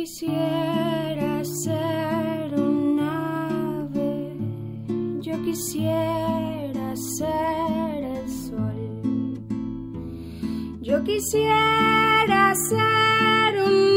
Quisiera ser un ave, yo quisiera ser el sol, yo quisiera ser un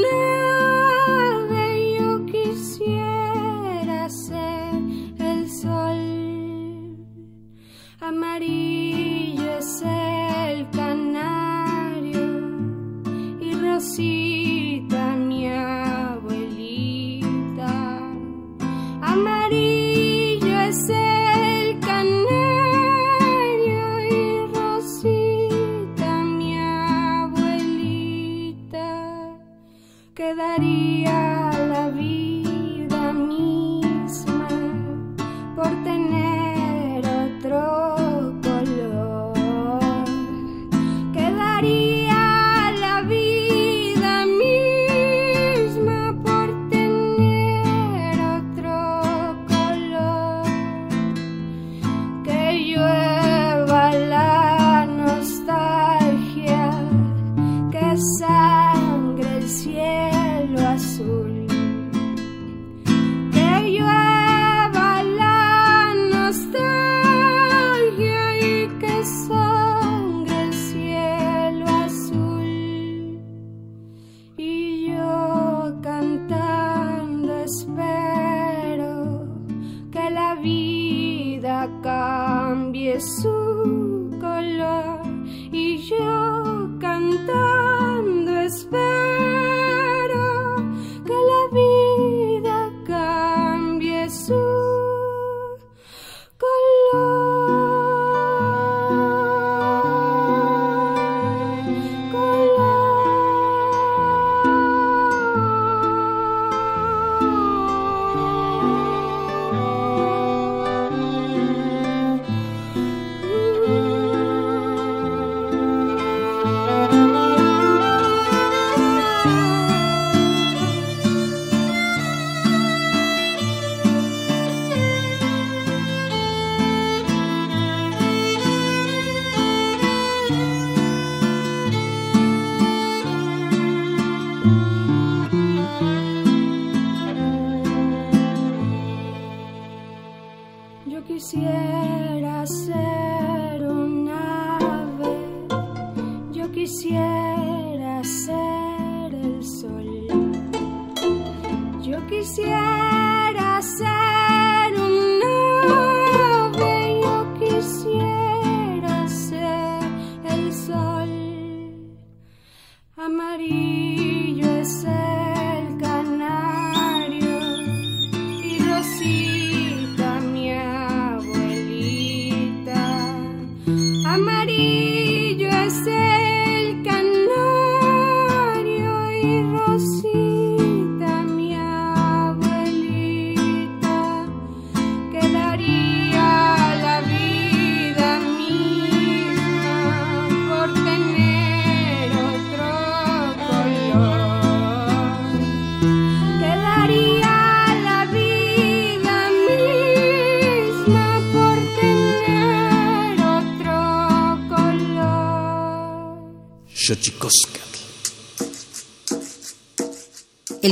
You.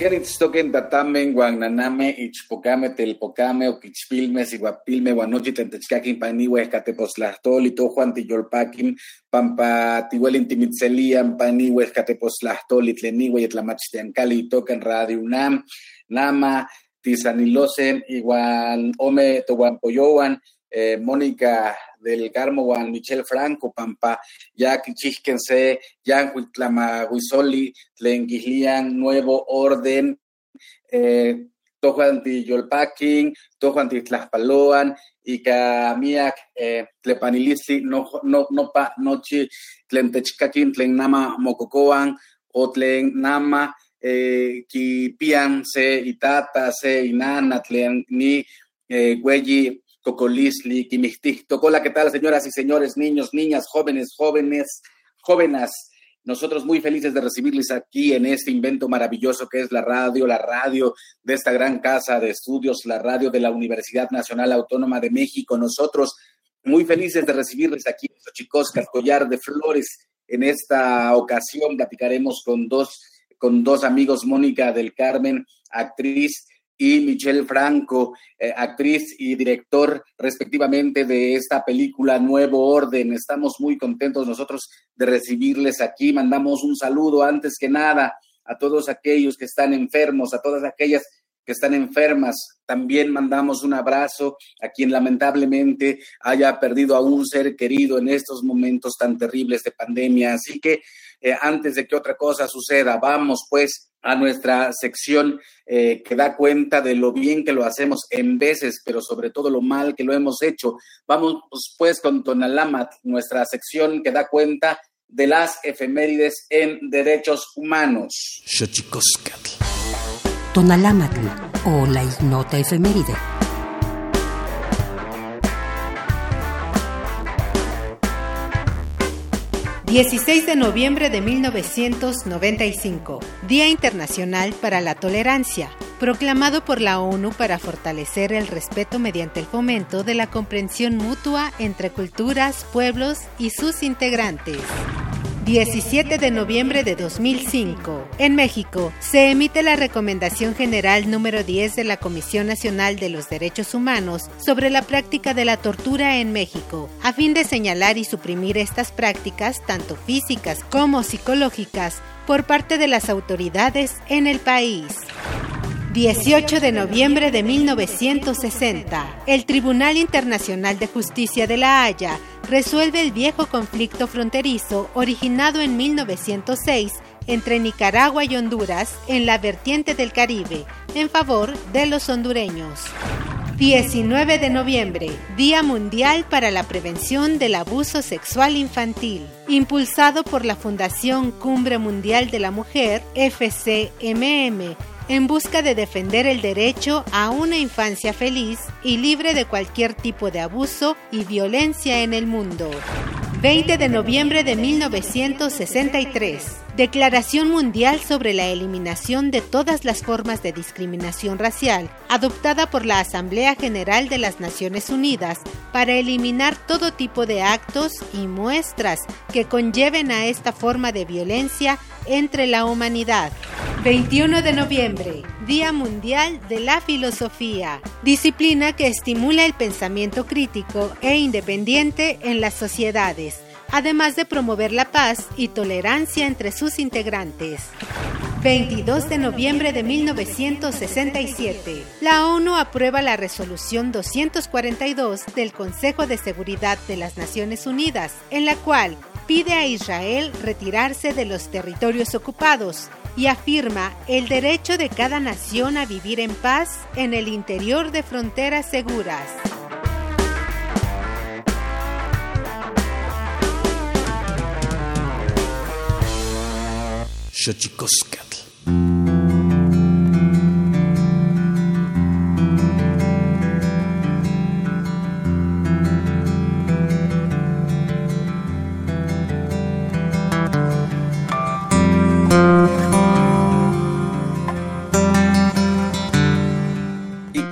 Queritztoquen tatamen guananame ichpocame telpocame oquichpilme siguapilme guanochi tentechcaquin paniwe escateposlahtoli tojuan tiyolpaquim pampa tihuelin timitzelian paniwe escateposlahtoli tleniwe yetlamachtiancali tocan radio UNAM nama tisanilosen igual ome toguampoyowan eh, Mónica del Carmo Juan Michel Franco, Pampa, ya Quichísquense, ya Huitlamahuizoli, Tlenguislian, Nuevo Orden, eh, Tojuan Tiyolpaquin, Tojuan Titlaspaloan, y Camiac, eh, Tlepanilisi, no, no, no, pa, nochi, Tlentechcaquin, Tlen Nama Mococoan, o Tlen Nama, eh, Kipian, se, Itata, se, Inana, Tlen, ni, eh, Cocolisli, Hola, ¿qué tal, señoras y señores, niños, niñas, jóvenes, jóvenes, jóvenes? Nosotros muy felices de recibirles aquí en este invento maravilloso que es la radio, la radio de esta gran casa de estudios, la radio de la Universidad Nacional Autónoma de México. Nosotros muy felices de recibirles aquí en Xochicosca, Collar de Flores. En esta ocasión platicaremos con dos, con dos amigos, Mónica del Carmen, actriz, y Michelle Franco, eh, actriz y director respectivamente de esta película Nuevo Orden. Estamos muy contentos nosotros de recibirles aquí. Mandamos un saludo antes que nada a todos aquellos que están enfermos, a todas aquellas que están enfermas. También mandamos un abrazo a quien lamentablemente haya perdido a un ser querido en estos momentos tan terribles de pandemia. Así que eh, antes de que otra cosa suceda, vamos pues a nuestra sección eh, que da cuenta de lo bien que lo hacemos en veces, pero sobre todo lo mal que lo hemos hecho. Vamos pues con Tonalamat, nuestra sección que da cuenta de las efemérides en derechos humanos. Tonalamatl o la ignota efeméride. 16 de noviembre de 1995, Día Internacional para la Tolerancia, proclamado por la ONU para fortalecer el respeto mediante el fomento de la comprensión mutua entre culturas, pueblos y sus integrantes. 17 de noviembre de 2005. En México, se emite la Recomendación General número 10 de la Comisión Nacional de los Derechos Humanos sobre la práctica de la tortura en México, a fin de señalar y suprimir estas prácticas, tanto físicas como psicológicas, por parte de las autoridades en el país. 18 de noviembre de 1960, el Tribunal Internacional de Justicia de La Haya resuelve el viejo conflicto fronterizo originado en 1906 entre Nicaragua y Honduras en la vertiente del Caribe, en favor de los hondureños. 19 de noviembre, Día Mundial para la Prevención del Abuso Sexual Infantil, impulsado por la Fundación Cumbre Mundial de la Mujer, FCMM, en busca de defender el derecho a una infancia feliz y libre de cualquier tipo de abuso y violencia en el mundo. 20 de noviembre de 1963. Declaración Mundial sobre la Eliminación de todas las formas de discriminación racial, adoptada por la Asamblea General de las Naciones Unidas para eliminar todo tipo de actos y muestras que conlleven a esta forma de violencia entre la humanidad. 21 de noviembre, Día Mundial de la Filosofía, disciplina que estimula el pensamiento crítico e independiente en las sociedades, además de promover la paz y tolerancia entre sus integrantes. 22 de noviembre de 1967, la ONU aprueba la resolución 242 del Consejo de Seguridad de las Naciones Unidas, en la cual pide a Israel retirarse de los territorios ocupados y afirma el derecho de cada nación a vivir en paz en el interior de fronteras seguras.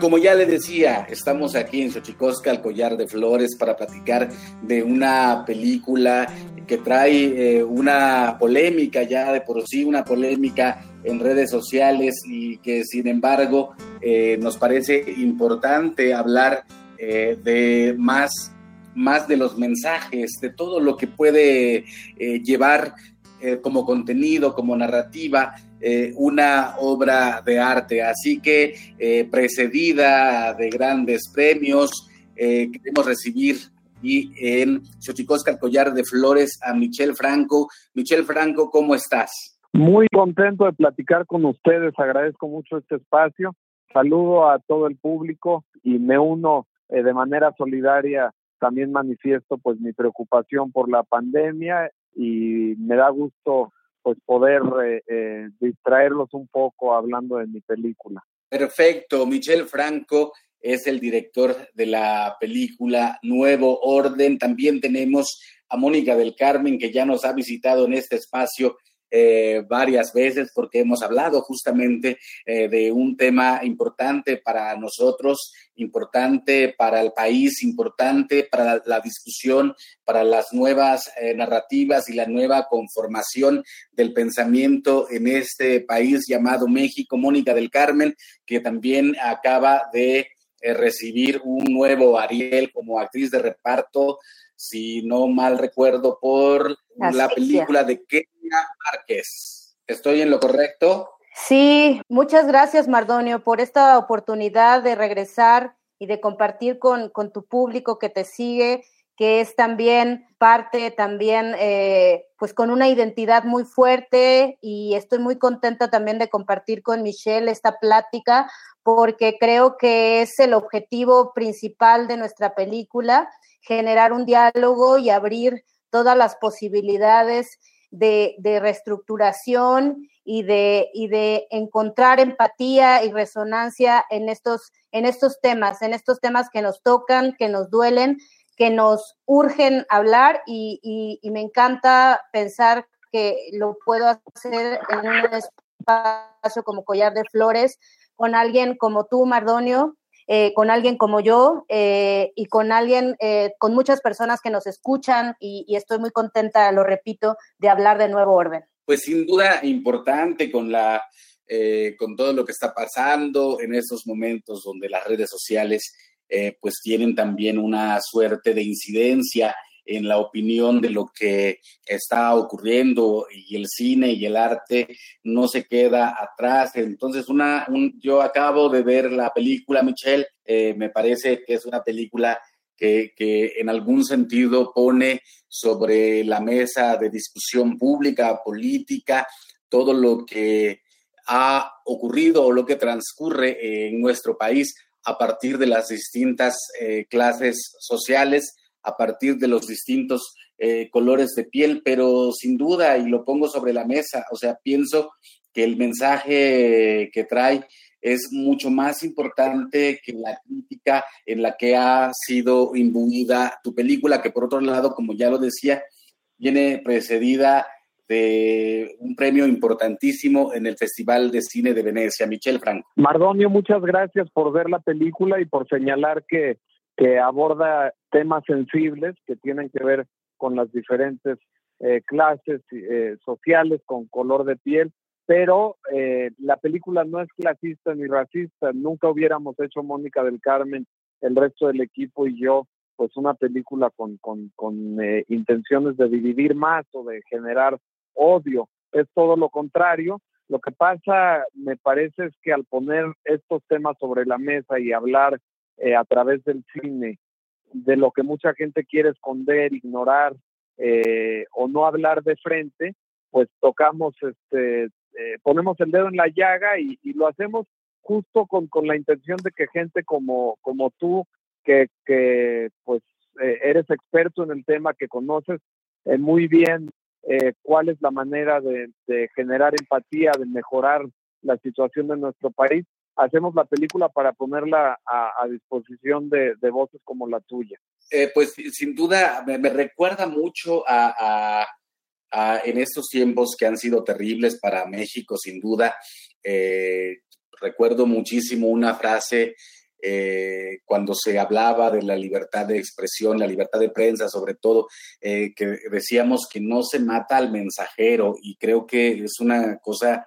Como ya le decía, estamos aquí en Xochicosca, el collar de flores, para platicar de una película que trae una polémica ya de por sí, una polémica en redes sociales y que sin embargo nos parece importante hablar de más más de los mensajes, de todo lo que puede eh, llevar eh, como contenido, como narrativa, eh, una obra de arte. Así que precedida de grandes premios, queremos recibir y en Xochicosca, el collar de flores, a Michelle Franco. Michelle Franco, ¿cómo estás? Muy contento de platicar con ustedes, agradezco mucho este espacio. Saludo a todo el público y me uno de manera solidaria también manifiesto pues mi preocupación por la pandemia y me da gusto pues poder eh, eh, distraerlos un poco hablando de mi película. Perfecto, Michel Franco es el director de la película Nuevo Orden. También tenemos a Mónica del Carmen que ya nos ha visitado en este espacio eh, varias veces porque hemos hablado justamente eh, de un tema importante para nosotros, importante para el país, importante para la, discusión, para las nuevas eh, narrativas y la nueva conformación del pensamiento en este país llamado México. Mónica del Carmen, que también acaba de recibir un nuevo Ariel como actriz de reparto si no mal recuerdo, por la película de Kenia Márquez. ¿Estoy en lo correcto? Sí, muchas gracias, Mardonio, por esta oportunidad de regresar y de compartir con, tu público que te sigue, que es también parte, también, eh, pues con una identidad muy fuerte y estoy muy contenta también de compartir con Michelle esta plática porque creo que es el objetivo principal de nuestra película generar un diálogo y abrir todas las posibilidades de, reestructuración y de, y de encontrar empatía y resonancia en estos, en estos temas, en estos temas que nos tocan, que nos duelen, que nos urgen hablar y, y me encanta pensar que lo puedo hacer en un espacio como Collar de Flores con alguien como tú, Mardonio, eh, con alguien como yo eh, y con alguien, eh, con muchas personas que nos escuchan y, estoy muy contenta, lo repito, de hablar de nuevo orden. Pues sin duda importante con la con todo lo que está pasando en estos momentos donde las redes sociales pues tienen también una suerte de incidencia en la opinión de lo que está ocurriendo y el cine y el arte no se queda atrás. Entonces, una, yo acabo de ver la película, Michelle, eh, me parece que es una película que, que, en algún sentido pone sobre la mesa de discusión pública, política, todo lo que ha ocurrido o lo que transcurre en nuestro país a partir de las distintas eh, clases sociales a partir de los distintos eh, colores de piel, pero sin duda, y lo pongo sobre la mesa, o sea, pienso que el mensaje que trae es mucho más importante que la crítica en la que ha sido imbuida tu película, que por otro lado, como ya lo decía, viene precedida de un premio importantísimo en el Festival de Cine de Venecia. Michelle Franco. Mardonio, muchas gracias por ver la película y por señalar que que aborda temas sensibles que tienen que ver con las diferentes eh, clases eh, sociales, con color de piel, pero eh, la película no es clasista ni racista. Nunca hubiéramos hecho Mónica del Carmen, el resto del equipo y yo, pues una película con, con, con intenciones de dividir más o de generar odio. Es todo lo contrario. Lo que pasa, me parece, es que al poner estos temas sobre la mesa y hablar eh, a través del cine de lo que mucha gente quiere esconder, ignorar eh, o no hablar de frente, pues tocamos, este, eh, ponemos el dedo en la llaga y, lo hacemos justo con, con, la intención de que gente como, como tú, que, que pues eres experto en el tema, que conoces muy bien cuál es la manera de, de generar empatía, de mejorar la situación de nuestro país, hacemos la película para ponerla a, disposición de, voces como la tuya. Eh, pues sin duda me, recuerda mucho a, en estos tiempos que han sido terribles para México, sin duda. Eh, recuerdo muchísimo una frase eh, cuando se hablaba de la libertad de expresión, la libertad de prensa, sobre todo, eh, que decíamos que no se mata al mensajero y creo que es una cosa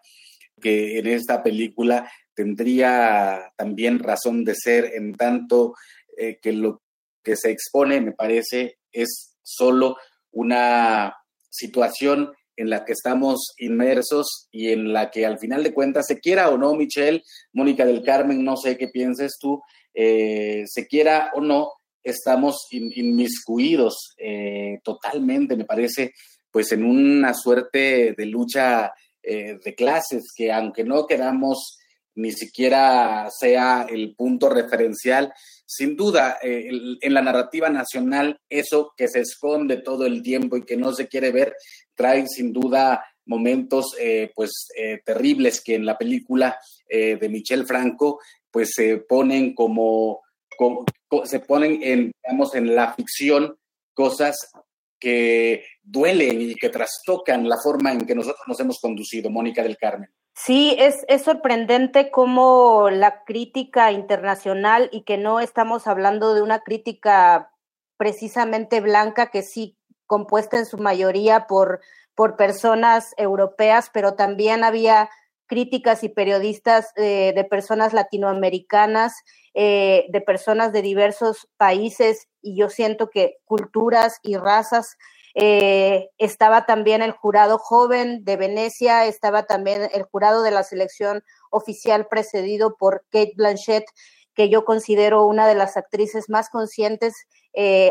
que en esta película tendría también razón de ser en tanto eh, que lo que se expone, me parece, es solo una situación en la que estamos inmersos y en la que al final de cuentas, se quiera o no, Michelle, Mónica del Carmen, no sé qué pienses tú, eh, se quiera o no, estamos inmiscuidos eh, totalmente, me parece, pues en una suerte de lucha eh, de clases que aunque no queramos ni siquiera sea el punto referencial, sin duda, en la narrativa nacional, eso que se esconde todo el tiempo y que no se quiere ver, trae sin duda momentos eh, pues eh, terribles que en la película eh, de Michel Franco pues se ponen como, se ponen en digamos en la ficción cosas que duelen y que trastocan la forma en que nosotros nos hemos conducido, Mónica del Carmen. Sí, es, es sorprendente cómo la crítica internacional y que no estamos hablando de una crítica precisamente blanca que sí compuesta en su mayoría por, por personas europeas, pero también había críticas y periodistas eh, de personas latinoamericanas, eh, de personas de diversos países y yo siento que culturas y razas. Eh, estaba también el jurado joven de Venecia, estaba también el jurado de la selección oficial precedido por Kate Blanchett, que yo considero una de las actrices más conscientes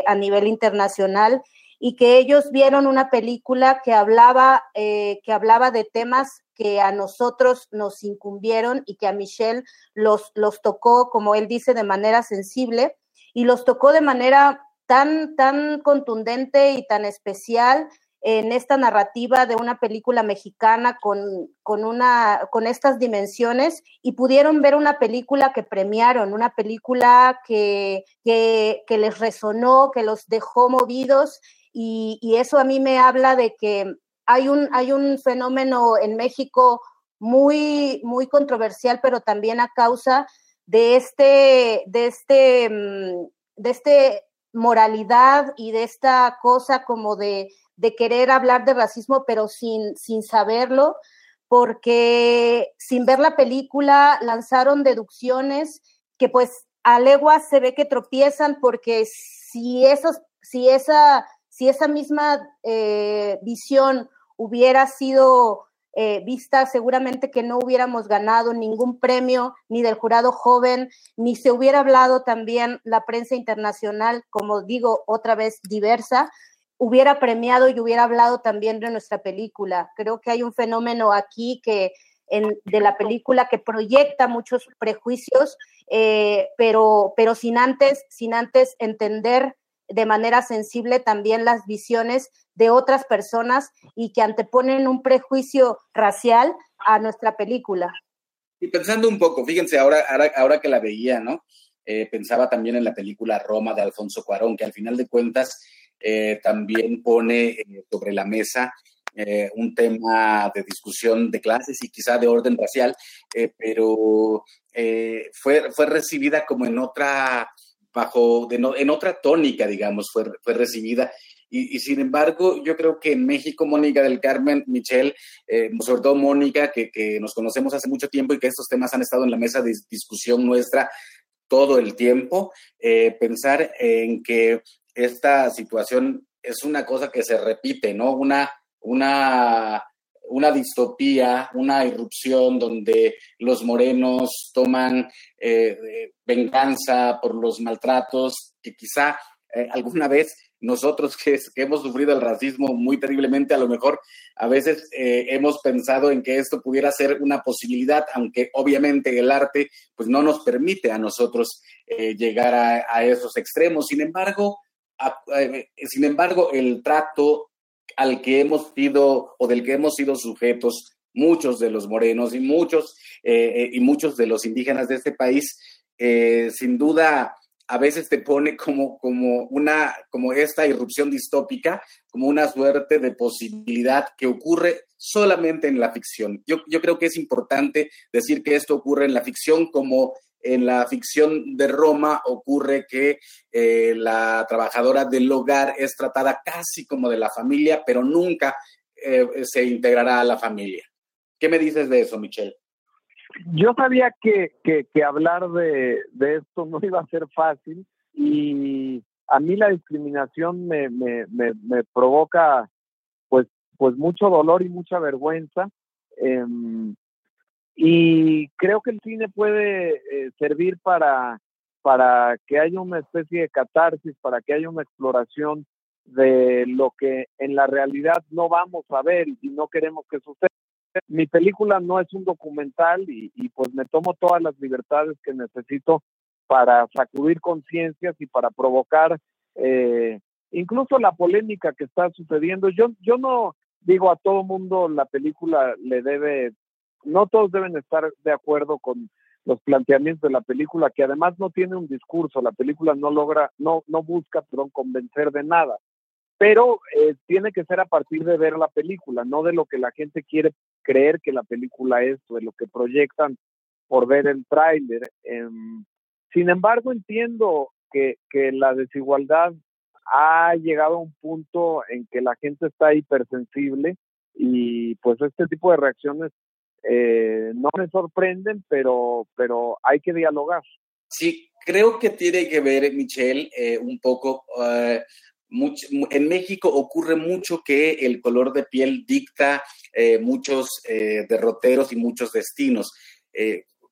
a nivel internacional y que ellos vieron una película que hablaba, eh, que hablaba de temas que a nosotros nos incumbieron y que a Michelle los, los tocó, como él dice, de manera sensible y los tocó de manera tan, tan contundente y tan especial en esta narrativa de una película mexicana con, con, una, con estas dimensiones y pudieron ver una película que premiaron, una película que, que, les resonó, que los dejó movidos y, eso a mí me habla de que hay un, hay un fenómeno en México muy, muy controversial, pero también a causa de este, de este, mm, de este moralidad y de esta cosa como de, de querer hablar de racismo, pero sin, sin saberlo, porque sin ver la película lanzaron deducciones que pues a leguas se ve que tropiezan porque si esos, si esa si esa misma eh, visión hubiera sido eh, vista, seguramente que no hubiéramos ganado ningún premio, ni del jurado joven, ni se hubiera hablado también la prensa internacional, como digo, otra vez diversa, hubiera premiado y hubiera hablado también de nuestra película. Creo que hay un fenómeno aquí que de la película que proyecta muchos prejuicios, eh, pero, pero sin antes, sin antes entender de manera sensible también las visiones de otras personas y que anteponen un prejuicio racial a nuestra película. Y pensando un poco, fíjense, ahora, ahora, que la veía, ¿no? Eh, pensaba también en la película Roma de Alfonso Cuarón, que al final de cuentas eh, también pone eh, sobre la mesa un tema de discusión de clases y quizá de orden racial, pero fue, fue recibida como en otra bajo, en otra tónica, digamos, fue, fue recibida. Y, sin embargo, yo creo que en México, Mónica del Carmen, Michelle, eh, sobre todo Mónica, que, que, nos conocemos hace mucho tiempo y que estos temas han estado en la mesa de discusión nuestra todo el tiempo, eh, pensar en que esta situación es una cosa que se repite, ¿no? Una, una una distopía, una irrupción donde los morenos toman eh, venganza por los maltratos que quizá eh, alguna vez nosotros que, hemos sufrido el racismo muy terriblemente, a lo mejor a veces eh, hemos pensado en que esto pudiera ser una posibilidad, aunque obviamente el arte pues no nos permite a nosotros llegar a, a, esos extremos. Sin embargo, sin embargo, el trato al que hemos sido o del que hemos sido sujetos muchos de los morenos y muchos eh, eh, y muchos de los indígenas de este país, eh, sin duda a veces te pone como, como una, como esta irrupción distópica, como una suerte de posibilidad que ocurre solamente en la ficción. Yo, yo creo que es importante decir que esto ocurre en la ficción como en la ficción de Roma ocurre que eh, la trabajadora del hogar es tratada casi como de la familia, pero nunca eh, se integrará a la familia. ¿Qué me dices de eso, Michelle? Yo sabía que, hablar de, de, esto no iba a ser fácil y a mí la discriminación me, me, me, provoca pues, pues mucho dolor y mucha vergüenza. Em, y creo que el cine puede eh, servir para, para que haya una especie de catarsis, para que haya una exploración de lo que en la realidad no vamos a ver y no queremos que suceda. Mi película no es un documental y, pues me tomo todas las libertades que necesito para sacudir conciencias y para provocar eh, incluso la polémica que está sucediendo. Yo, yo no digo a todo mundo la película le debe, no todos deben estar de acuerdo con los planteamientos de la película, que además no tiene un discurso, la película no logra, no, no busca, perdón, convencer de nada, pero eh, tiene que ser a partir de ver la película, no de lo que la gente quiere creer que la película es, o de lo que proyectan por ver el tráiler. Em, sin embargo, entiendo que, que la desigualdad ha llegado a un punto en que la gente está hipersensible y pues este tipo de reacciones eh, no me sorprenden, pero, pero hay que dialogar. Sí, creo que tiene que ver, Michelle, eh, un poco. Eh, en México ocurre mucho que el color de piel dicta muchos derroteros y muchos destinos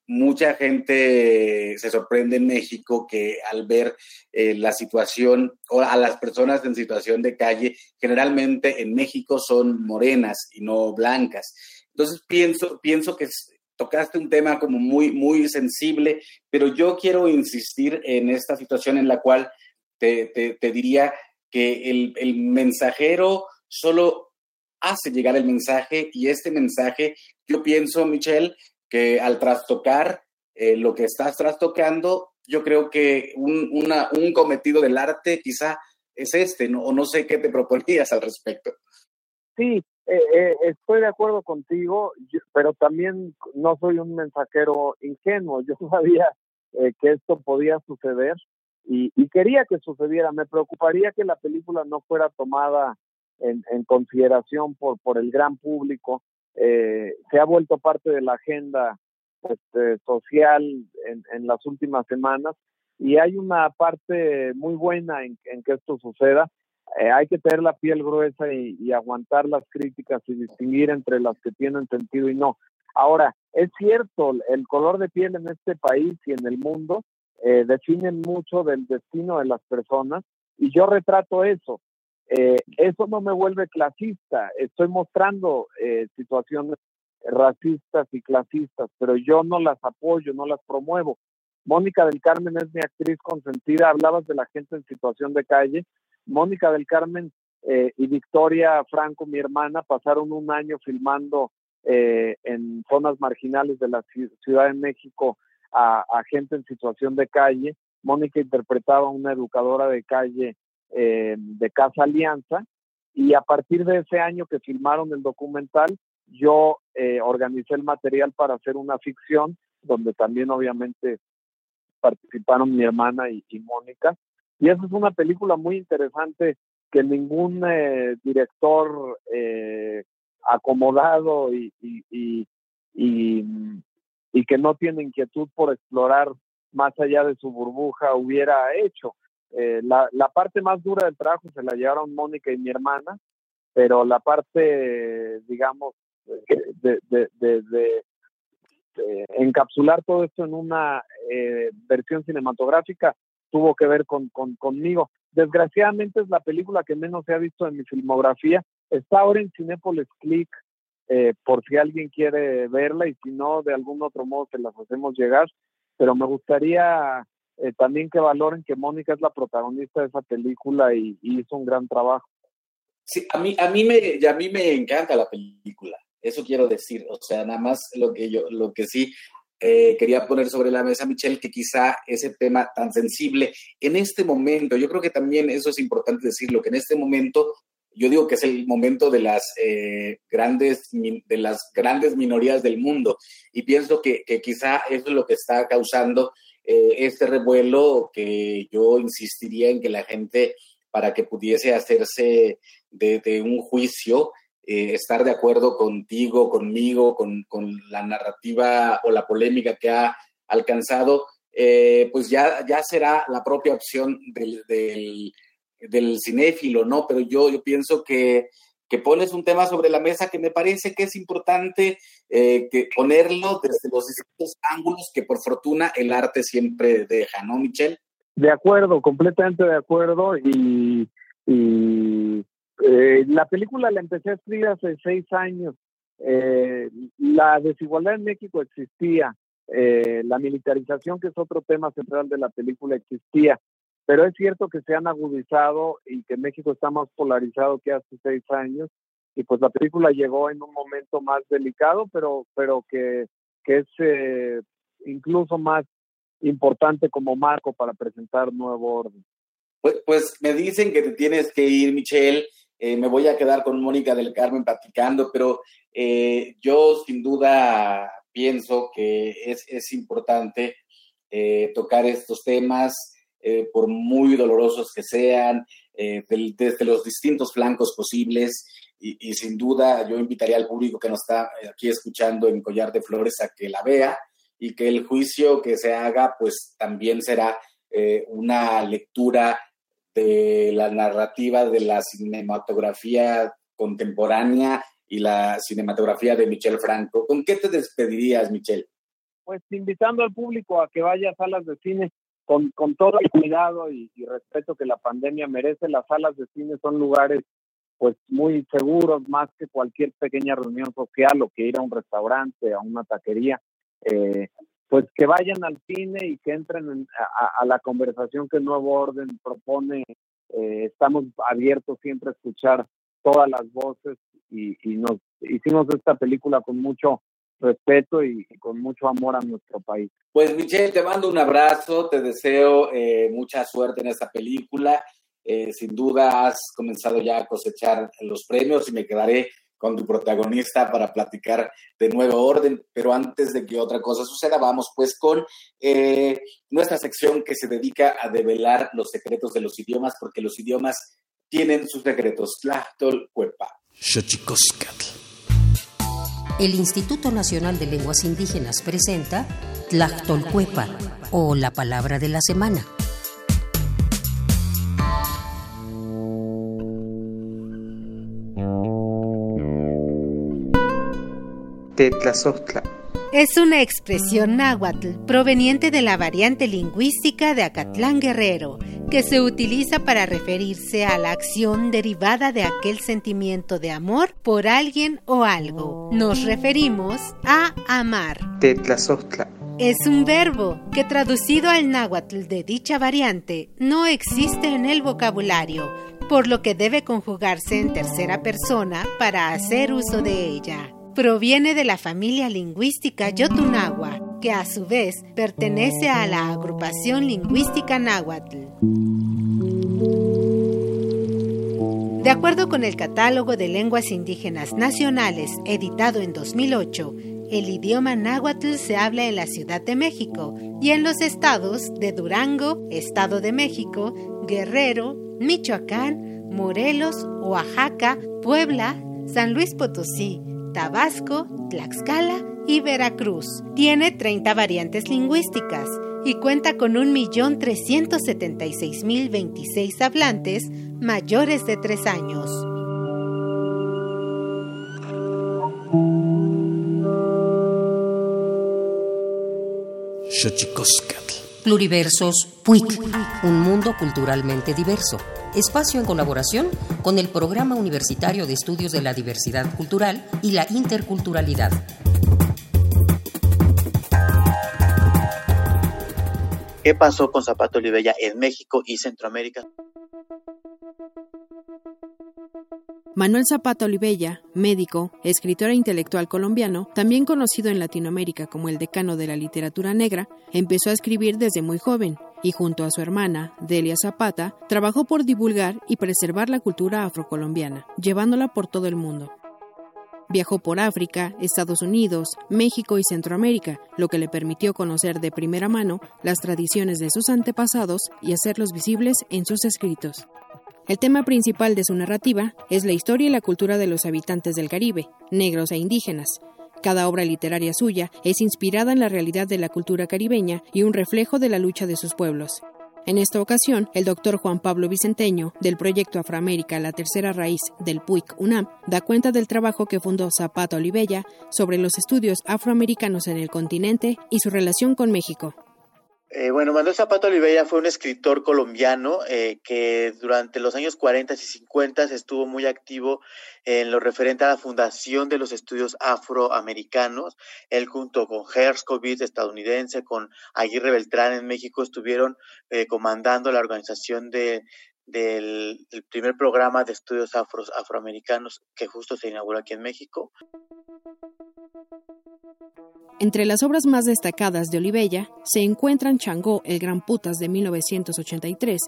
mucha gente se sorprende en México que al ver eh, la situación o a las personas en situación de calle, generalmente en México son morenas y no blancas. Entonces pienso, pienso que tocaste un tema como muy, muy sensible, pero yo quiero insistir en esta situación en la cual te, te, diría que el, el mensajero solo hace llegar el mensaje y este mensaje, yo pienso, Michelle, que al trastocar eh, lo que estás trastocando, yo creo que un, un cometido del arte quizá es este, ¿no? o no sé qué te proponías al respecto. Sí, eh, eh, estoy de acuerdo contigo, pero también no soy un mensajero ingenuo. Yo sabía que esto podía suceder y, quería que sucediera. Me preocuparía que la película no fuera tomada en, en consideración por, por el gran público eh, se ha vuelto parte de la agenda este, social en, en, las últimas semanas y hay una parte muy buena en, que esto suceda. Eh, hay que tener la piel gruesa y, aguantar las críticas y distinguir entre las que tienen sentido y no. Ahora, es cierto, el color de piel en este país y en el mundo eh, definen mucho del destino de las personas y yo retrato eso. Eh, eso no me vuelve clasista. Estoy mostrando eh, situaciones racistas y clasistas, pero yo no las apoyo, no las promuevo. Mónica del Carmen es mi actriz consentida. Hablabas de la gente en situación de calle. Mónica del Carmen eh, y Victoria Franco, mi hermana, pasaron un año filmando en zonas marginales de la Ciudad de México a, a gente en situación de calle. Mónica interpretaba a una educadora de calle eh, de Casa Alianza y a partir de ese año que filmaron el documental, yo eh, organicé el material para hacer una ficción donde también obviamente participaron mi hermana y, Mónica. Y esa es una película muy interesante que ningún eh, director acomodado y, y, y, que no tiene inquietud por explorar más allá de su burbuja hubiera hecho. Eh, la, la, parte más dura del trabajo se la llevaron Mónica y mi hermana, pero la parte, digamos, de, de, de, encapsular todo esto en una eh, versión cinematográfica tuvo que ver con, con, conmigo. Desgraciadamente es la película que menos se ha visto en mi filmografía. Está ahora en Cinepolis Click, eh, por si alguien quiere verla y si no, de algún otro modo se las hacemos llegar. Pero me gustaría eh, también que valoren que Mónica es la protagonista de esa película y, hizo un gran trabajo. Sí, a mí, a mí me, a mí me encanta la película, eso quiero decir, o sea, nada más lo que yo, lo que sí eh, quería poner sobre la mesa, Michelle, que quizá ese tema tan sensible en este momento, yo creo que también eso es importante decirlo, que en este momento yo digo que es el momento de las, eh, grandes, de las grandes minorías del mundo y pienso que, quizá eso es lo que está causando eh, este revuelo que yo insistiría en que la gente, para que pudiese hacerse de, un juicio, eh, estar de acuerdo contigo, conmigo, con, la narrativa o la polémica que ha alcanzado, pues ya, ya será la propia opción del del cinéfilo, ¿no? Pero yo, yo pienso que, que pones un tema sobre la mesa que me parece que es importante eh, que ponerlo desde los distintos ángulos que por fortuna el arte siempre deja, ¿no, Michelle? De acuerdo, completamente de acuerdo. Y, y eh, la película la empecé a escribir hace seis años. Eh, la desigualdad en México existía, la militarización, que es otro tema central de la película, existía pero es cierto que se han agudizado y que México está más polarizado que hace seis años y pues la película llegó en un momento más delicado, pero, pero que, que es eh, incluso más importante como marco para presentar nuevo orden. Pues, pues me dicen que te tienes que ir, Michelle. Eh, me voy a quedar con Mónica del Carmen platicando, pero eh, yo sin duda pienso que es, es importante tocar estos temas. Eh, por muy dolorosos que sean, eh, desde los distintos flancos posibles. Y, sin duda yo invitaría al público que nos está aquí escuchando en Collar de Flores a que la vea y que el juicio que se haga pues también será eh, una lectura de la narrativa de la cinematografía contemporánea y la cinematografía de Michel Franco. ¿Con qué te despedirías, Michel? Pues invitando al público a que vaya a salas de cine con, con todo el cuidado y, respeto que la pandemia merece, las salas de cine son lugares pues muy seguros más que cualquier pequeña reunión social o que ir a un restaurante, a una taquería. Eh, pues que vayan al cine y que entren a, la conversación que Nuevo Orden propone. Eh, estamos abiertos siempre a escuchar todas las voces y, y, nos hicimos esta película con mucho respeto y, con mucho amor a nuestro país. Pues Michelle, te mando un abrazo, te deseo eh, mucha suerte en esta película. Eh, sin duda has comenzado ya a cosechar los premios y me quedaré con tu protagonista para platicar de nuevo orden. Pero antes de que otra cosa suceda, vamos pues con eh, nuestra sección que se dedica a develar los secretos de los idiomas, porque los idiomas tienen sus secretos. Tlachtol Cuepa el Instituto Nacional de Lenguas Indígenas presenta Tlactolcuepa o la palabra de la semana. Tetlazotla es una expresión náhuatl proveniente de la variante lingüística de Acatlán Guerrero, que se utiliza para referirse a la acción derivada de aquel sentimiento de amor por alguien o algo. Nos referimos a amar. Es un verbo que traducido al náhuatl de dicha variante no existe en el vocabulario, por lo que debe conjugarse en tercera persona para hacer uso de ella proviene de la familia lingüística Yotunagua, que a su vez pertenece a la agrupación lingüística náhuatl. De acuerdo con el Catálogo de Lenguas Indígenas Nacionales, editado en 2008, el idioma náhuatl se habla en la Ciudad de México y en los estados de Durango, Estado de México, Guerrero, Michoacán, Morelos, Oaxaca, Puebla, San Luis Potosí, Tabasco, Tlaxcala y Veracruz. Tiene 30 variantes lingüísticas y cuenta con 1.376.026 hablantes mayores de 3 años. Pluriversos PUIC, un mundo culturalmente diverso espacio en colaboración con el Programa Universitario de Estudios de la Diversidad Cultural y la Interculturalidad. ¿Qué pasó con Zapato Olivella en México y Centroamérica? Manuel Zapata Olivella, médico, escritor e intelectual colombiano, también conocido en Latinoamérica como el decano de la literatura negra, empezó a escribir desde muy joven y junto a su hermana, Delia Zapata, trabajó por divulgar y preservar la cultura afrocolombiana, llevándola por todo el mundo. Viajó por África, Estados Unidos, México y Centroamérica, lo que le permitió conocer de primera mano las tradiciones de sus antepasados y hacerlos visibles en sus escritos. El tema principal de su narrativa es la historia y la cultura de los habitantes del Caribe, negros e indígenas. Cada obra literaria suya es inspirada en la realidad de la cultura caribeña y un reflejo de la lucha de sus pueblos. En esta ocasión, el doctor Juan Pablo Vicenteño, del proyecto Afroamérica La Tercera Raíz del PUIC UNAM, da cuenta del trabajo que fundó Zapata Olivella sobre los estudios afroamericanos en el continente y su relación con México. Eh, bueno, Manuel Zapata Olivella fue un escritor colombiano eh, que durante los años 40 y 50 estuvo muy activo en lo referente a la fundación de los estudios afroamericanos. Él junto con Herskovitz, estadounidense, con Aguirre Beltrán en México, estuvieron eh, comandando la organización de, del, primer programa de estudios afroamericanos que justo se inauguró aquí en México. Entre las obras más destacadas de Olivella se encuentran Changó, el Gran Putas de 1983,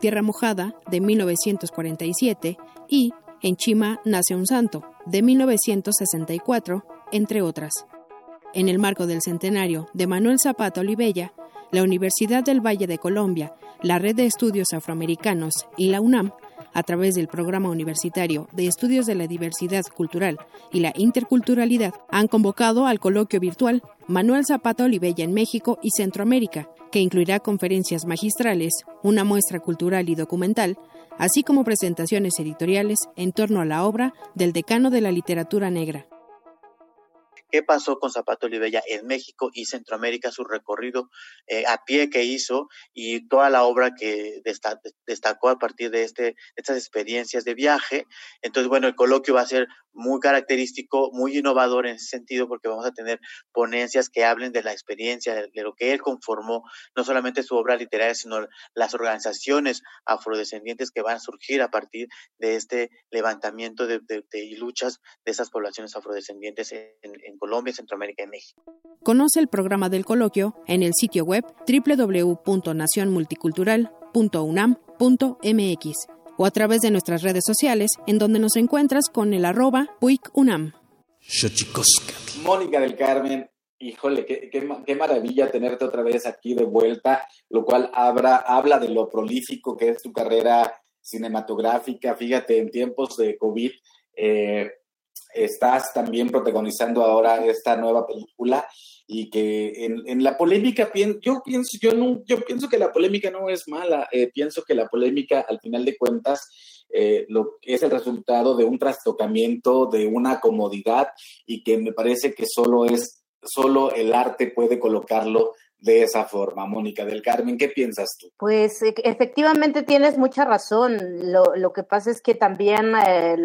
Tierra Mojada de 1947 y En Chima nace un santo de 1964, entre otras. En el marco del centenario de Manuel Zapata Olivella, la Universidad del Valle de Colombia, la Red de Estudios Afroamericanos y la UNAM a través del Programa Universitario de Estudios de la Diversidad Cultural y la Interculturalidad, han convocado al coloquio virtual Manuel Zapata Olivella en México y Centroamérica, que incluirá conferencias magistrales, una muestra cultural y documental, así como presentaciones editoriales en torno a la obra del decano de la literatura negra qué pasó con Zapato Olivella en México y Centroamérica, su recorrido eh, a pie que hizo y toda la obra que destacó a partir de este, estas experiencias de viaje. Entonces, bueno, el coloquio va a ser muy característico, muy innovador en ese sentido, porque vamos a tener ponencias que hablen de la experiencia, de, lo que él conformó, no solamente su obra literaria, sino las organizaciones afrodescendientes que van a surgir a partir de este levantamiento de, y luchas de esas poblaciones afrodescendientes en, en Colombia, Centroamérica y México. Conoce el programa del coloquio en el sitio web www.nacionmulticultural.unam.mx o a través de nuestras redes sociales en donde nos encuentras con el arroba puicunam. Mónica del Carmen, híjole, qué, qué, maravilla tenerte otra vez aquí de vuelta, lo cual habla, habla de lo prolífico que es tu carrera cinematográfica. Fíjate, en tiempos de COVID, eh, estás también protagonizando ahora esta nueva película y que en, la polémica, yo pienso, yo, no, yo pienso que la polémica no es mala, eh, pienso que la polémica al final de cuentas eh, lo, es el resultado de un trastocamiento, de una comodidad y que me parece que solo es, solo el arte puede colocarlo de esa forma. Mónica del Carmen, ¿qué piensas tú? Pues e, efectivamente tienes mucha razón. Lo, lo que pasa es que también eh,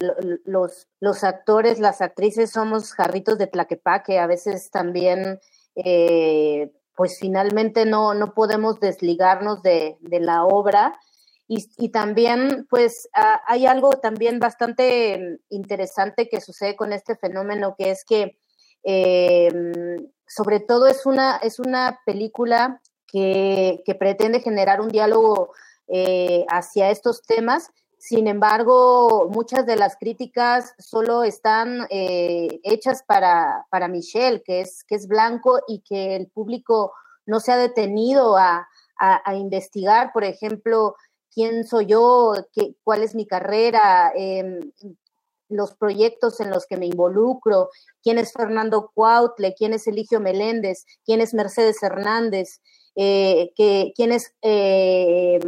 los, los actores, las actrices somos jarritos de tlaquepaque, a veces también eh, pues finalmente no, no podemos desligarnos de, de la obra. Y, y, también, pues, hay algo también bastante interesante que sucede con este fenómeno, que es que eh, sobre todo es una, es una película que, pretende generar un diálogo eh, hacia estos temas. Sin embargo, muchas de las críticas solo están eh, hechas para, para Michelle, que es, que es blanco y que el público no se ha detenido a, investigar, por ejemplo, quién soy yo, qué, cuál es mi carrera, em, los proyectos en los que me involucro, quién es Fernando Cuautle, quién es Eligio Meléndez, quién es Mercedes Hernández, eh, quién es eh,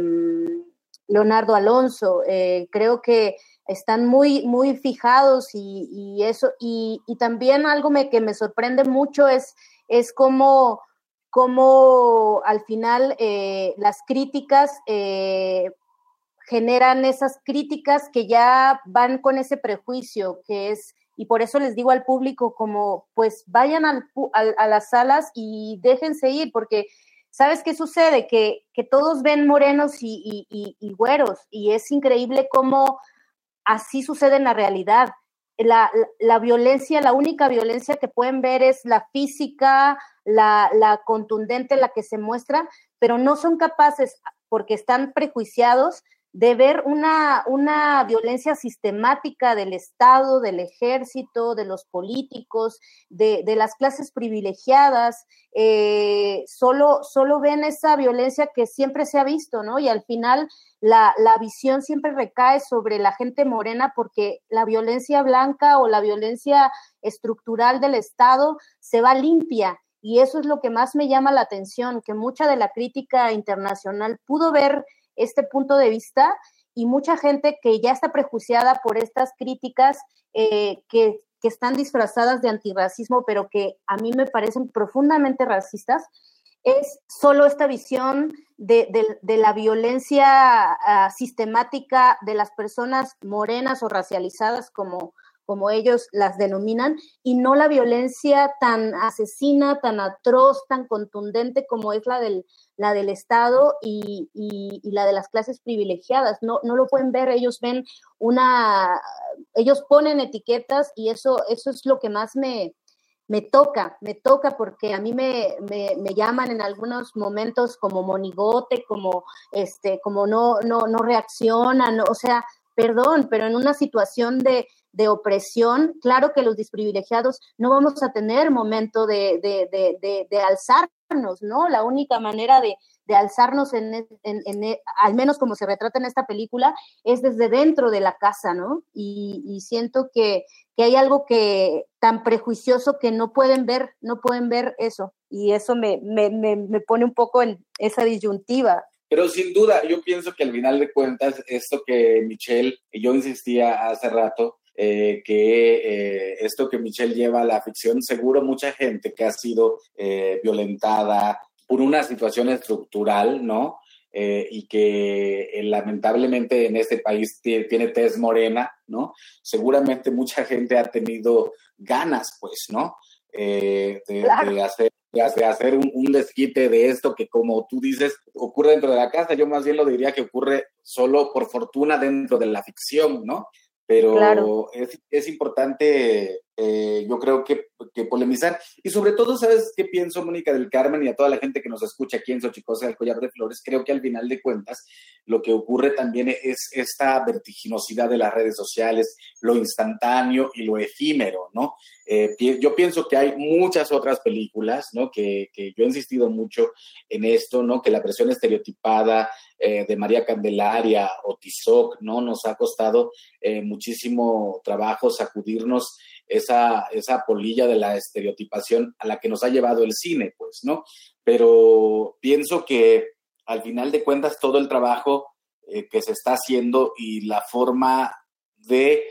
Leonardo Alonso. Eh, creo que están muy, muy fijados y, eso, y, también algo me, que me sorprende mucho es, es cómo, cómo al final las críticas generan esas críticas que ya van con ese prejuicio, que es, y por eso les digo al público como, pues vayan al, a las salas y déjense ir, porque ¿sabes qué sucede? Que, que todos ven morenos y, y, güeros, y es increíble cómo así sucede en la realidad. La, la, violencia, la única violencia que pueden ver es la física, la, la contundente, la que se muestra, pero no son capaces, porque están prejuiciados, de ver una, una violencia sistemática del Estado, del ejército, de los políticos, de, de las clases privilegiadas, eh, solo, solo ven esa violencia que siempre se ha visto, ¿no? Y al final la, la visión siempre recae sobre la gente morena porque la violencia blanca o la violencia estructural del Estado se va limpia. Y eso es lo que más me llama la atención, que mucha de la crítica internacional pudo ver este punto de vista y mucha gente que ya está prejuiciada por estas críticas eh, que, que, están disfrazadas de antirracismo, pero que a mí me parecen profundamente racistas, es solo esta visión de, de, la violencia uh, sistemática de las personas morenas o racializadas como, como ellos las denominan, y no la violencia tan asesina, tan atroz, tan contundente como es la del, la del Estado y, y, la de las clases privilegiadas. No, no lo pueden ver, ellos ven una, ellos ponen etiquetas y eso, eso es lo que más me, me toca, me toca porque a mí me, me, me, llaman en algunos momentos como monigote, como este, como no, no, no reaccionan, o sea, perdón, pero en una situación de, de opresión, claro que los desprivilegiados no vamos a tener momento de, de, de, de alzarnos, ¿no? La única manera de, alzarnos, en, en, en, al menos como se retrata en esta película, es desde dentro de la casa, ¿no? Y, y siento que, que, hay algo que tan prejuicioso que no pueden ver, no pueden ver eso. Y eso me, me, me, me pone un poco en esa disyuntiva. Pero sin duda, yo pienso que al final de cuentas, esto que Michelle, yo insistía hace rato, eh, que eh, esto que Michelle lleva a la ficción, seguro mucha gente que ha sido eh, violentada por una situación estructural, ¿no? Eh, y que lamentablemente en este país tiene tez morena, ¿no? Seguramente mucha gente ha tenido ganas, pues, ¿no? De, claro. de, hacer de hacer un, un, desquite de esto que como tú dices ocurre dentro de la casa, yo más bien lo diría que ocurre solo por fortuna dentro de la ficción, ¿no? Pero es, es, importante, eh, yo creo que, polemizar. Y sobre todo, ¿sabes qué pienso, Mónica del Carmen, y a toda la gente que nos escucha aquí en Xochicosa del Collar de Flores? Creo que al final de cuentas, lo que ocurre también es esta vertiginosidad de las redes sociales, lo instantáneo y lo efímero, ¿no? Eh, yo pienso que hay muchas otras películas, ¿no? Que, que, yo he insistido mucho en esto, ¿no? Que la presión estereotipada eh, de María Candelaria o Tizoc, ¿no? Nos ha costado eh, muchísimo trabajo sacudirnos esa, esa polilla de la estereotipación a la que nos ha llevado el cine, pues, ¿no? Pero pienso que al final de cuentas todo el trabajo eh, que se está haciendo y la forma de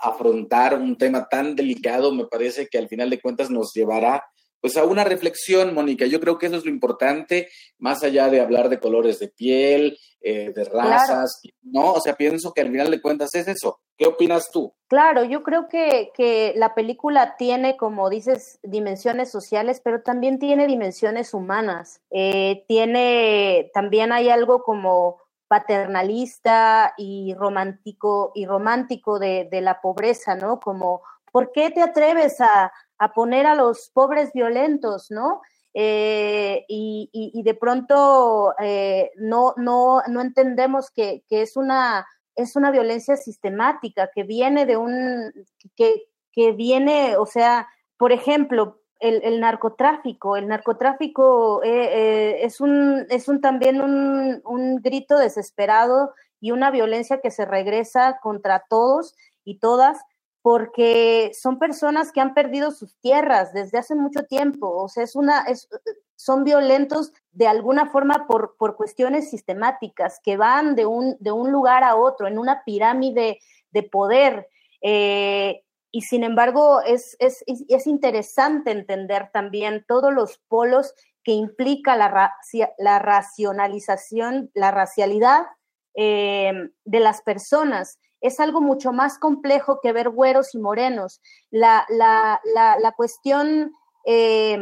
afrontar un tema tan delicado, me parece que al final de cuentas nos llevará pues a una reflexión, Mónica. Yo creo que eso es lo importante, más allá de hablar de colores de piel, eh, de razas, claro. ¿no? O sea, pienso que al final de cuentas es eso. ¿Qué opinas tú? Claro, yo creo que, que la película tiene, como dices, dimensiones sociales, pero también tiene dimensiones humanas. Eh, tiene, también hay algo como paternalista y romántico y romántico de, de la pobreza, ¿no? Como, ¿por qué te atreves a, a poner a los pobres violentos, ¿no? Eh, y, y, de pronto eh, no, no, no entendemos que, que, es, una, es una violencia sistemática, que viene de un, que, que viene, o sea, por ejemplo, el, el narcotráfico, el narcotráfico eh, eh, es, un, es un también un, un grito desesperado y una violencia que se regresa contra todos y todas, porque son personas que han perdido sus tierras desde hace mucho tiempo, o sea, es una, es, son violentos de alguna forma por, por cuestiones sistemáticas que van de un, de un lugar a otro, en una pirámide de poder. Eh, y sin embargo, es, es, es, interesante entender también todos los polos que implica la, ra la racionalización, la racialidad eh, de las personas es algo mucho más complejo que ver güeros y morenos. La, la, la, la cuestión, eh,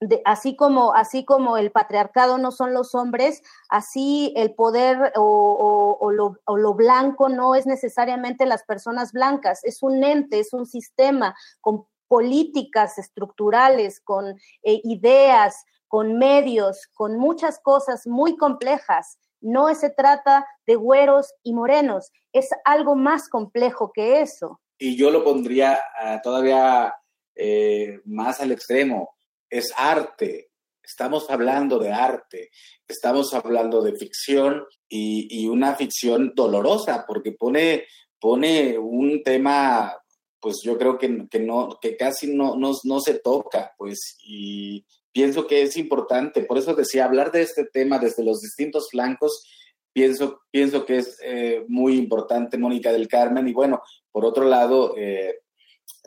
de, así, como, así como el patriarcado no son los hombres, así el poder o, o, o, lo, o, lo, blanco no es necesariamente las personas blancas, es un ente, es un sistema con políticas estructurales, con eh, ideas, con medios, con muchas cosas muy complejas. No se trata de güeros y morenos, es algo más complejo que eso. Y yo lo pondría ah, todavía eh, más al extremo, es arte. Estamos hablando de arte, estamos hablando de ficción y, una ficción dolorosa porque pone, pone un tema, pues yo creo que, que no, que casi no, no, no se toca, pues, y, pienso que es importante, por eso decía, hablar de este tema desde los distintos flancos, pienso, pienso que es eh, muy importante, Mónica del Carmen, y bueno, por otro lado, eh,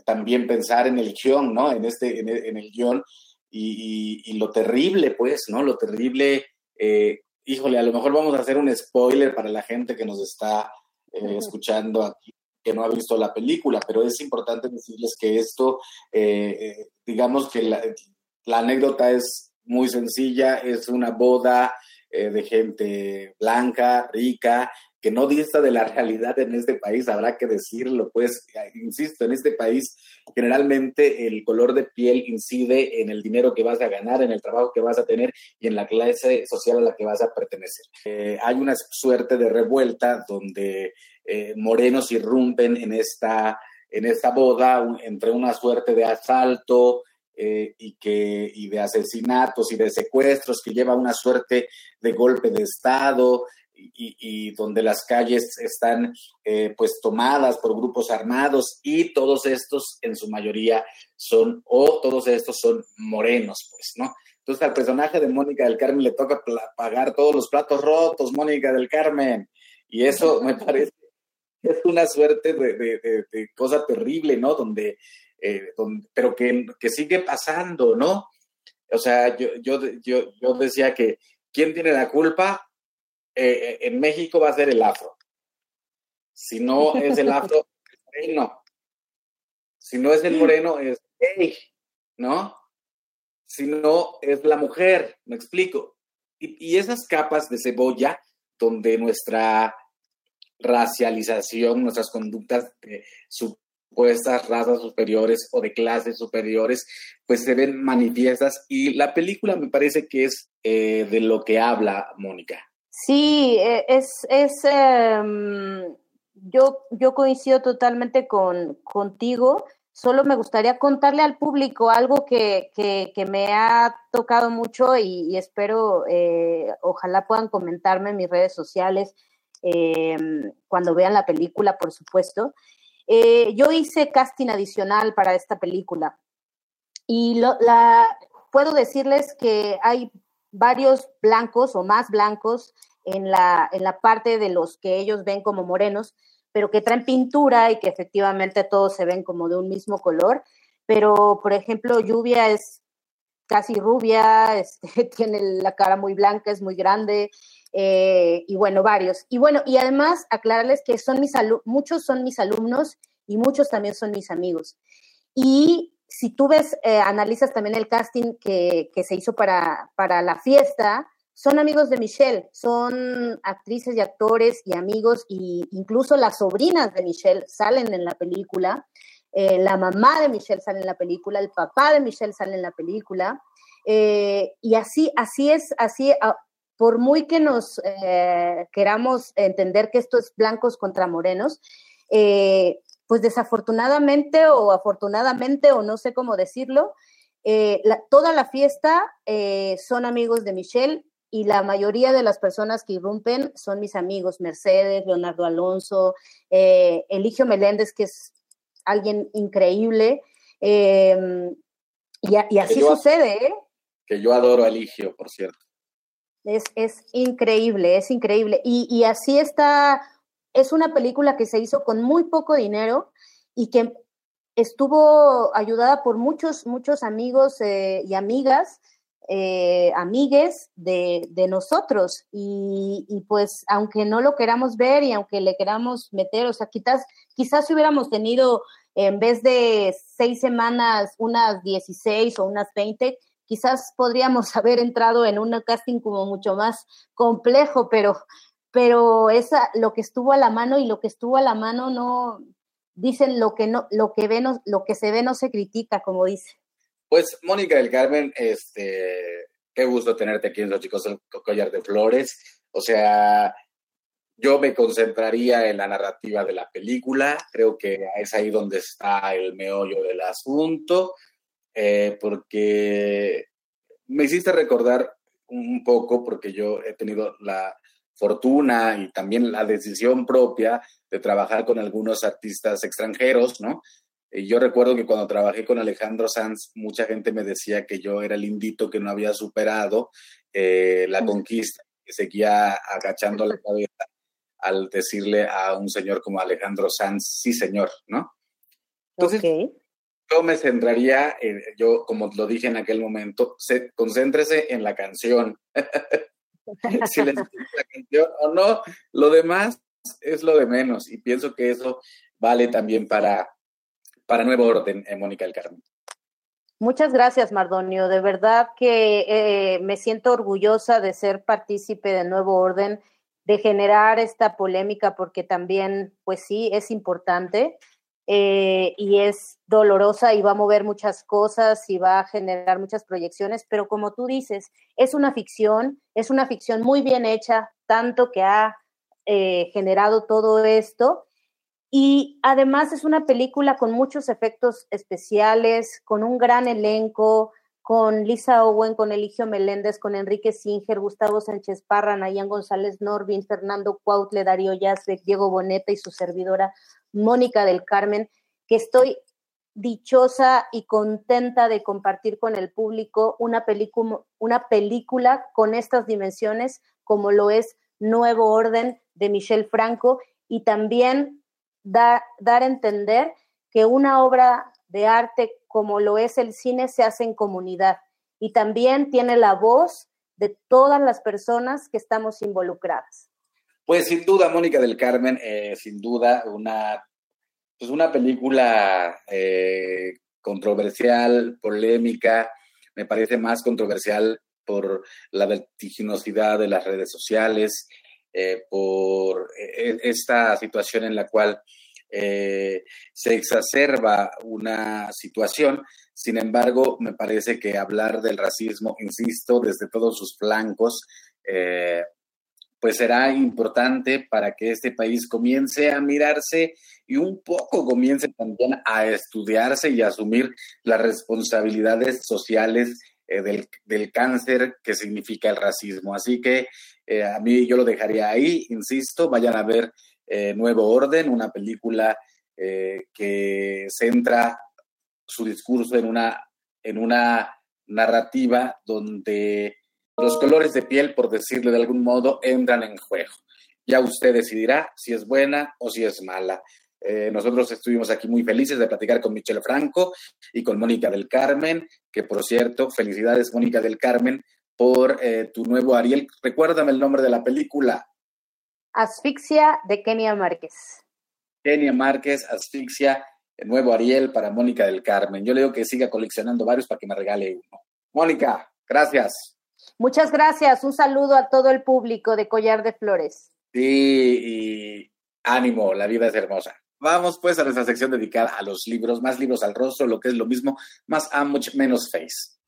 también pensar en el guion, ¿no? En, este, en, el guion y, lo terrible, pues, ¿no? Lo terrible, eh, híjole, a lo mejor vamos a hacer un spoiler para la gente que nos está escuchando aquí que no ha visto la película, pero es importante decirles que esto, digamos que la, la anécdota es muy sencilla, es una boda eh, de gente blanca, rica, que no dista de la realidad en este país, habrá que decirlo, pues, insisto, en este país generalmente el color de piel incide en el dinero que vas a ganar, en el trabajo que vas a tener y en la clase social a la que vas a pertenecer. Eh, hay una suerte de revuelta donde eh, morenos irrumpen en esta, en esta boda entre una suerte de asalto, eh, y, que, y de asesinatos y de secuestros que lleva una suerte de golpe de Estado y, donde las calles están eh, pues tomadas por grupos armados y todos estos en su mayoría son, o todos estos son morenos, pues, ¿no? Entonces al personaje de Mónica del Carmen le toca pagar todos los platos rotos, Mónica del Carmen, y eso me parece es una suerte de, de cosa terrible, ¿no? Donde eh, pero que, sigue pasando, ¿no? O sea, yo, yo, yo, yo decía que ¿quién tiene la culpa? Eh, en México va a ser el afro. Si no es el afro, es moreno. Si no es el moreno, es gay, ¿no? Si no, es la mujer, me explico. Y, y esas capas de cebolla donde nuestra racialización, nuestras conductas estas razas superiores o de clases superiores, pues se ven manifiestas y la película me parece que es eh, de lo que habla Mónica. Sí, e, es, es em, yo, yo coincido totalmente con, contigo. Solo me gustaría contarle al público algo que, que, me ha tocado mucho y, espero, eh, ojalá puedan comentarme en mis redes sociales em, cuando vean la película, por supuesto. Eh, yo hice casting adicional para esta película y puedo decirles que hay varios blancos o más blancos en la, en la parte de los que ellos ven como morenos, pero que traen pintura y que efectivamente todos se ven como de un mismo color. Pero, por ejemplo, Lluvia es casi rubia, este, tiene la cara muy blanca, es muy grande, eh, y bueno, varios. Y bueno, y además aclararles que son mis muchos son mis alumnos y muchos también son mis amigos. Y si tú ves, eh, analizas también el casting que, se hizo para, para la fiesta, son amigos de Michelle, son actrices y actores y amigos, y incluso las sobrinas de Michelle salen en la película, eh, la mamá de Michelle sale en la película, el papá de Michelle sale en la película, y así, así es, así, ah, por muy que nos eh, queramos entender que esto es blancos contra morenos, eh, pues desafortunadamente o afortunadamente, o no sé cómo decirlo, eh, toda la fiesta son amigos de Michelle y la mayoría de las personas que irrumpen son mis amigos, Mercedes, Leonardo Alonso, Eligio Meléndez, que es alguien increíble. y, y, así sucede, Que yo adoro a Eligio, por cierto. Es, es increíble, es increíble. Y, y, así está, es una película que se hizo con muy poco dinero y que estuvo ayudada por muchos, muchos amigos eh, y amigas, eh, amigues de, de nosotros. Y, y, pues, aunque no lo queramos ver y aunque le queramos meter, o sea, quizás, quizás hubiéramos tenido en vez de seis semanas, unas 16 o unas 20, quizás podríamos haber entrado en un casting como mucho más complejo, pero, pero esa, lo que estuvo a la mano y lo que estuvo a la mano no, dicen lo que no, lo que ve no, lo que se ve no se critica, como dice. Pues Mónica del Carmen, este, qué gusto tenerte aquí en Los Chicos del Collar de Flores. O sea, yo me concentraría en la narrativa de la película, creo que es ahí donde está el meollo del asunto, eh, porque me hiciste recordar un poco, porque yo he tenido la fortuna y también la decisión propia de trabajar con algunos artistas extranjeros, ¿no? Y yo recuerdo que cuando trabajé con Alejandro Sanz, mucha gente me decía que yo era el indito que no había superado eh, la conquista, que seguía agachando la cabeza al decirle a un señor como Alejandro Sanz, sí señor, ¿no? Entonces, yo me centraría, yo como lo dije en aquel momento, se, concéntrese en la canción. si le la canción o no, lo demás es lo de menos y pienso que eso vale también para, para Nuevo Orden, en Mónica del Carmen. Muchas gracias, Mardonio. De verdad que eh, me siento orgullosa de ser partícipe de Nuevo Orden de generar esta polémica porque también, pues sí, es importante eh, y es dolorosa y va a mover muchas cosas y va a generar muchas proyecciones, pero como tú dices, es una ficción, es una ficción muy bien hecha, tanto que ha eh, generado todo esto. Y además es una película con muchos efectos especiales, con un gran elenco, con Lisa Owen, con Eligio Meléndez, con Enrique Singer, Gustavo Sánchez Parra, Nayan González Norvin, Fernando Cuautle, Darío Yazbek, Diego Boneta y su servidora Mónica del Carmen, que estoy dichosa y contenta de compartir con el público una, película con estas dimensiones, como lo es Nuevo Orden de Michel Franco, y también dar a entender que una obra de arte como lo es el cine se hace en comunidad y también tiene la voz de todas las personas que estamos involucradas. Pues sin duda, Mónica del Carmen, eh, sin duda, una, pues una película eh, controversial, polémica, me parece más controversial por la vertiginosidad de las redes sociales, eh, por esta situación en la cual eh, se exacerba una situación. Sin embargo, me parece que hablar del racismo, insisto, desde todos sus flancos, eh, pues será importante para que este país comience a mirarse y un poco comience también a estudiarse y a asumir las responsabilidades sociales eh, del, del, cáncer que significa el racismo. Así que a mí yo lo dejaría ahí, insisto, vayan a ver eh, Nuevo Orden, una película eh, que centra su discurso en una, en una narrativa donde los colores de piel, por decirle de algún modo, entran en juego. Ya usted decidirá si es buena o si es mala. Eh, nosotros estuvimos aquí muy felices de platicar con Michelle Franco y con Mónica del Carmen, que por cierto, felicidades Mónica del Carmen por tu nuevo Ariel. Recuérdame el nombre de la película. Asfixia de Kenia Márquez. Kenia Márquez, Asfixia, el nuevo Ariel para Mónica del Carmen. Yo le digo que siga coleccionando varios para que me regale uno. Mónica, gracias. Muchas gracias. Un saludo a todo el público de Collar de Flores. Sí, y ánimo, la vida es hermosa. Vamos pues a nuestra sección dedicada a los libros, más libros al rostro, lo que es lo mismo, más much menos face.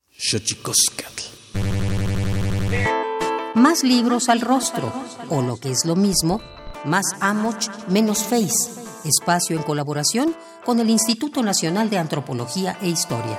Más libros al rostro, o lo que es lo mismo, más Amoch, menos Face, espacio en colaboración con el Instituto Nacional de Antropología e Historia.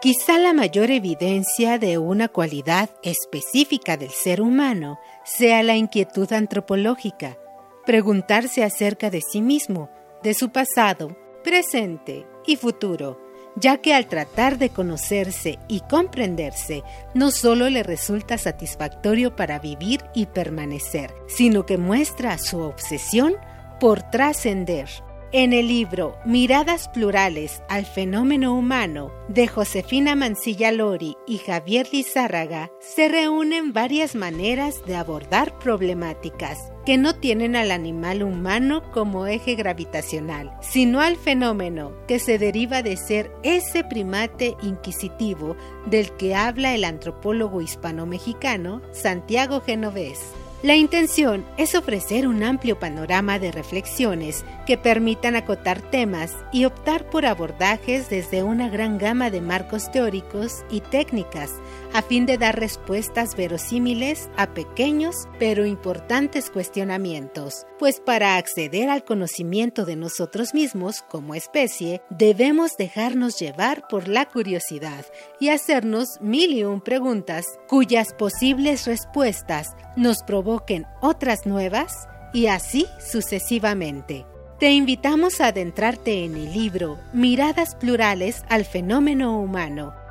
Quizá la mayor evidencia de una cualidad específica del ser humano sea la inquietud antropológica, preguntarse acerca de sí mismo, de su pasado, presente y futuro, ya que al tratar de conocerse y comprenderse, no solo le resulta satisfactorio para vivir y permanecer, sino que muestra su obsesión por trascender. En el libro Miradas Plurales al Fenómeno Humano de Josefina Mancilla Lori y Javier Lizárraga se reúnen varias maneras de abordar problemáticas que no tienen al animal humano como eje gravitacional, sino al fenómeno que se deriva de ser ese primate inquisitivo del que habla el antropólogo hispano-mexicano Santiago Genovés. La intención es ofrecer un amplio panorama de reflexiones que permitan acotar temas y optar por abordajes desde una gran gama de marcos teóricos y técnicas a fin de dar respuestas verosímiles a pequeños pero importantes cuestionamientos, pues para acceder al conocimiento de nosotros mismos como especie debemos dejarnos llevar por la curiosidad y hacernos mil y un preguntas cuyas posibles respuestas nos provoquen otras nuevas y así sucesivamente. Te invitamos a adentrarte en el libro Miradas Plurales al Fenómeno Humano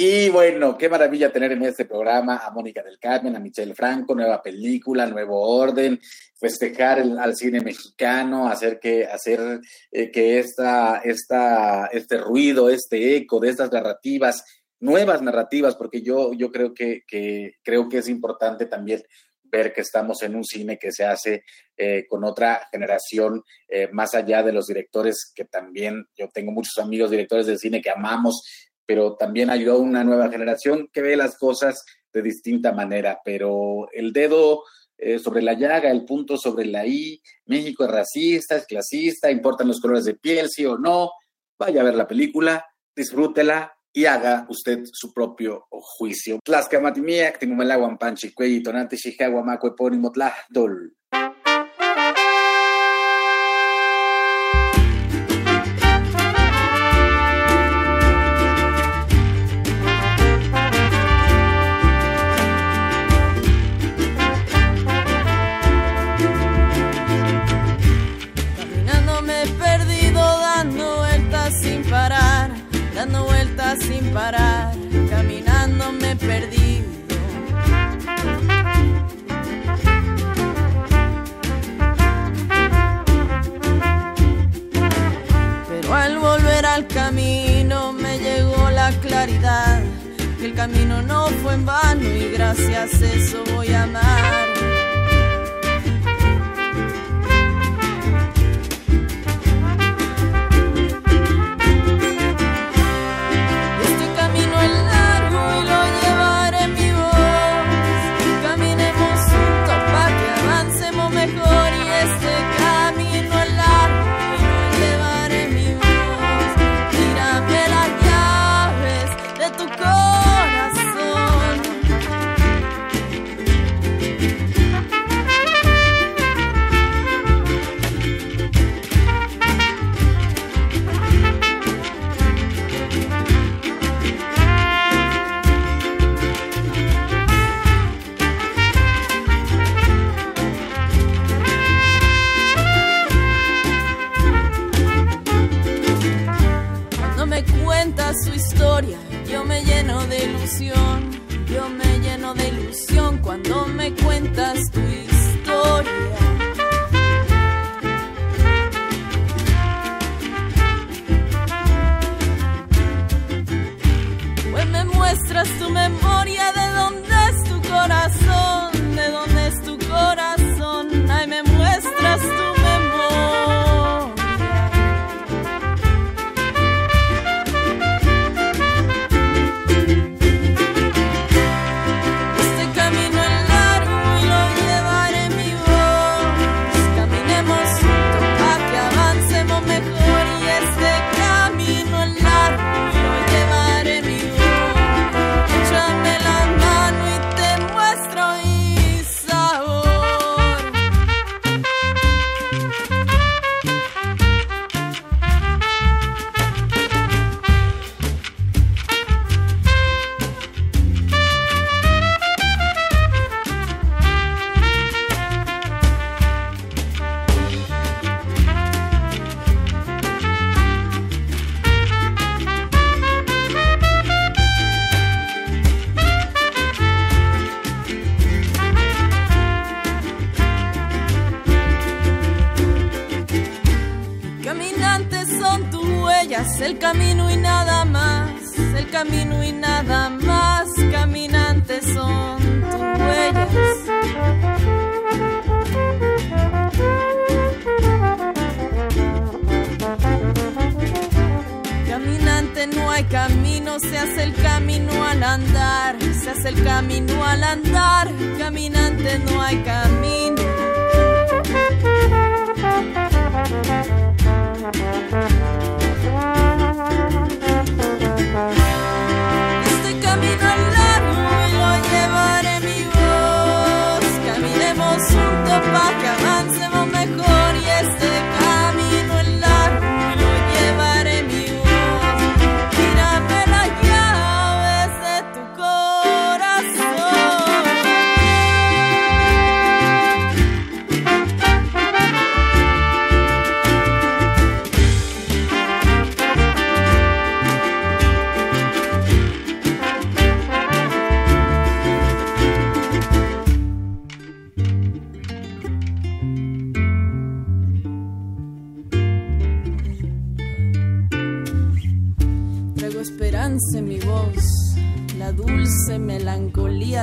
Y bueno, qué maravilla tener en este programa a Mónica del Carmen, a Michelle Franco, nueva película, nuevo orden, festejar al cine mexicano, hacer que, hacer, eh, que esta, esta, este ruido, este eco de estas narrativas, nuevas narrativas, porque yo, yo creo que, que, creo que es importante también ver que estamos en un cine que se hace eh, con otra generación, eh, más allá de los directores que también, yo tengo muchos amigos directores de cine que amamos, pero también ayudó a una nueva generación que ve las cosas de distinta manera, pero el dedo eh, sobre la llaga, el punto sobre la I, México es racista, es clasista, importan los colores de piel, sí o no, vaya a ver la película, disfrútela, y haga usted su propio juicio. Tonante, Tlachtol. Claridad, que el camino no fue en vano y gracias a eso voy a amar.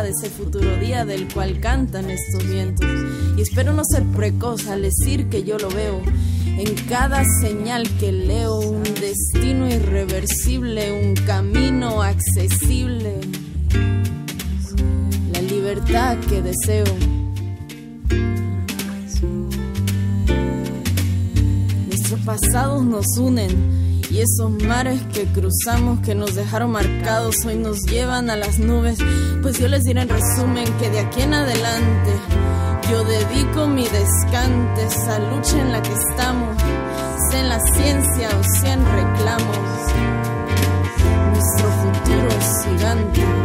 Ese futuro día del cual cantan estos vientos. Y espero no ser precoz al decir que yo lo veo en cada señal que leo, un destino irreversible, un camino accesible, la libertad que deseo. Nuestros pasados nos unen y esos mares que cruzamos que nos dejaron marcados hoy nos llevan a las nubes. Pues yo les diré en resumen que de aquí en adelante yo dedico mi descante a lucha en la que estamos, sea en la ciencia o sea en reclamos. Nuestro futuro es gigante.